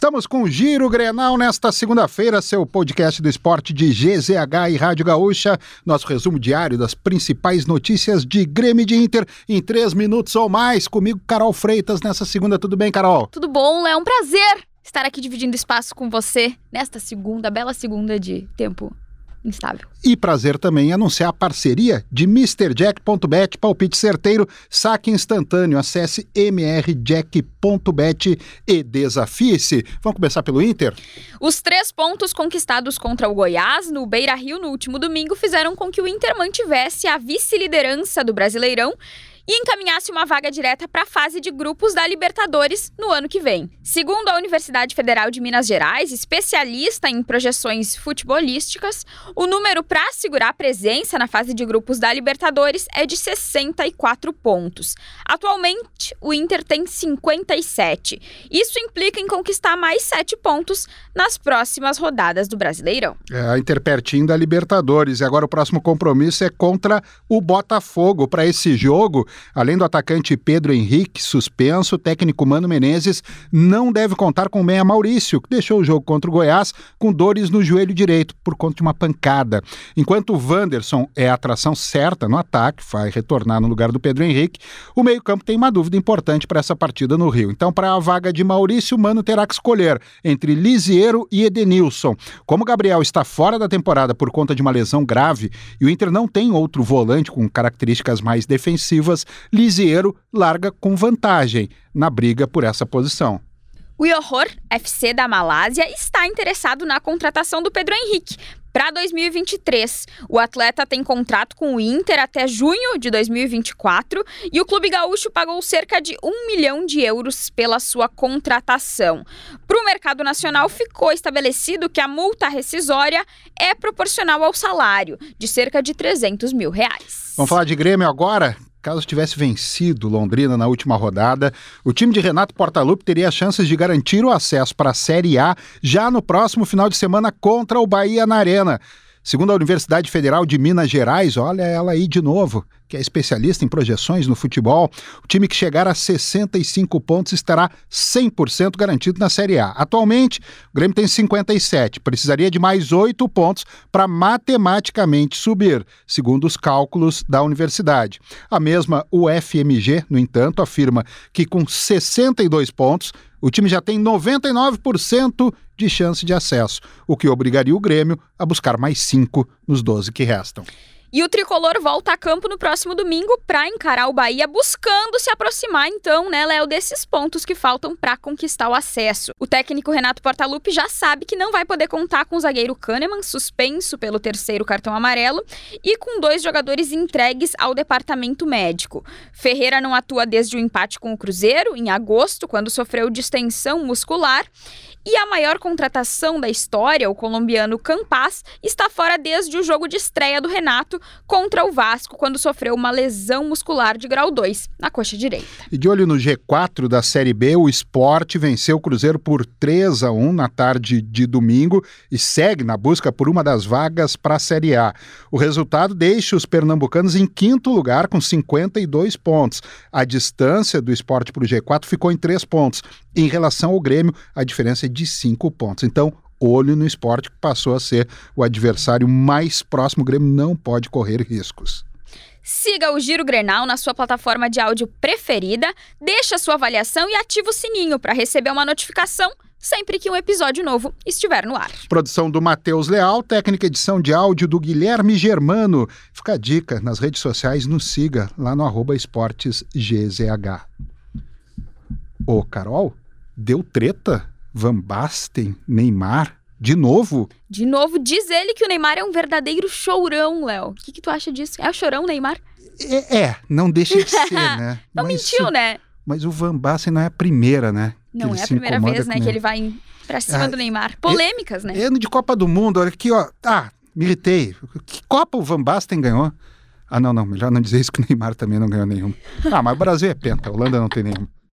Estamos com o Giro Grenal nesta segunda-feira, seu podcast do esporte de GZH e Rádio Gaúcha. Nosso resumo diário das principais notícias de Grêmio de Inter em três minutos ou mais. Comigo, Carol Freitas, nessa segunda. Tudo bem, Carol? Tudo bom, é um prazer estar aqui dividindo espaço com você nesta segunda, bela segunda de tempo instável. E prazer também anunciar a parceria de MrJack.bet, palpite certeiro, saque instantâneo. Acesse mrjack.bet e desafie-se. Vamos começar pelo Inter? Os três pontos conquistados contra o Goiás no Beira-Rio no último domingo fizeram com que o Inter mantivesse a vice-liderança do Brasileirão e encaminhasse uma vaga direta para a fase de grupos da Libertadores no ano que vem. Segundo a Universidade Federal de Minas Gerais, especialista em projeções futebolísticas, o número para assegurar a presença na fase de grupos da Libertadores é de 64 pontos. Atualmente, o Inter tem 57. Isso implica em conquistar mais 7 pontos nas próximas rodadas do Brasileirão. É, a Inter pertinho da Libertadores. E agora o próximo compromisso é contra o Botafogo. Para esse jogo, Além do atacante Pedro Henrique, suspenso, o técnico Mano Menezes não deve contar com o meia Maurício, que deixou o jogo contra o Goiás com dores no joelho direito por conta de uma pancada. Enquanto o Wanderson é a atração certa no ataque, vai retornar no lugar do Pedro Henrique, o meio-campo tem uma dúvida importante para essa partida no Rio. Então, para a vaga de Maurício, Mano terá que escolher entre Lisiero e Edenilson. Como Gabriel está fora da temporada por conta de uma lesão grave e o Inter não tem outro volante com características mais defensivas, Lisiero larga com vantagem na briga por essa posição. O Johor FC da Malásia está interessado na contratação do Pedro Henrique, para 2023. O atleta tem contrato com o Inter até junho de 2024 e o Clube Gaúcho pagou cerca de um milhão de euros pela sua contratação. Para o mercado nacional, ficou estabelecido que a multa rescisória é proporcional ao salário, de cerca de 300 mil reais. Vamos falar de Grêmio agora? Caso tivesse vencido Londrina na última rodada, o time de Renato Portaluppi teria chances de garantir o acesso para a Série A já no próximo final de semana contra o Bahia na Arena. Segundo a Universidade Federal de Minas Gerais, olha ela aí de novo, que é especialista em projeções no futebol, o time que chegar a 65 pontos estará 100% garantido na Série A. Atualmente, o Grêmio tem 57, precisaria de mais 8 pontos para matematicamente subir, segundo os cálculos da universidade. A mesma UFMG, no entanto, afirma que com 62 pontos, o time já tem 99% de chance de acesso, o que obrigaria o Grêmio a buscar mais cinco nos 12 que restam. E o tricolor volta a campo no próximo domingo para encarar o Bahia, buscando se aproximar, então, né, Léo, desses pontos que faltam para conquistar o acesso. O técnico Renato Portaluppi já sabe que não vai poder contar com o zagueiro Kahneman, suspenso pelo terceiro cartão amarelo, e com dois jogadores entregues ao departamento médico. Ferreira não atua desde o empate com o Cruzeiro, em agosto, quando sofreu distensão muscular, e a maior contratação da história, o colombiano Campas, está fora desde o jogo de estreia do Renato contra o Vasco, quando sofreu uma lesão muscular de grau 2 na coxa direita. E de olho no G4 da Série B, o Sport venceu o Cruzeiro por 3 a 1 na tarde de domingo e segue na busca por uma das vagas para a Série A. O resultado deixa os pernambucanos em quinto lugar com 52 pontos. A distância do Sport para o G4 ficou em 3 pontos. Em relação ao Grêmio, a diferença é de cinco pontos. Então, olho no esporte que passou a ser o adversário mais próximo. O Grêmio não pode correr riscos. Siga o Giro Grenal na sua plataforma de áudio preferida, deixe a sua avaliação e ative o sininho para receber uma notificação sempre que um episódio novo estiver no ar. Produção do Matheus Leal, técnica edição de áudio do Guilherme Germano. Fica a dica, nas redes sociais nos siga lá no arroba esportesgzh. Ô, Carol, deu treta? Van Basten, Neymar, de novo? De novo, diz ele que o Neymar é um verdadeiro chorão, Léo. O que, que, tu acha disso? É o chorão, Neymar? É, é não deixa de ser, né? não mas, mentiu, né? Mas o Van Basten não é a primeira, né? Não é a primeira vez, né, que ele vai pra cima ah, do Neymar. Polêmicas, é, né? Ano de Copa do Mundo, olha aqui, ó. Ah, me irritei. Que Copa o Van Basten ganhou? Ah, não, não, melhor não dizer isso que o Neymar também não ganhou nenhum. Ah, mas o Brasil é penta, a Holanda não tem nenhum.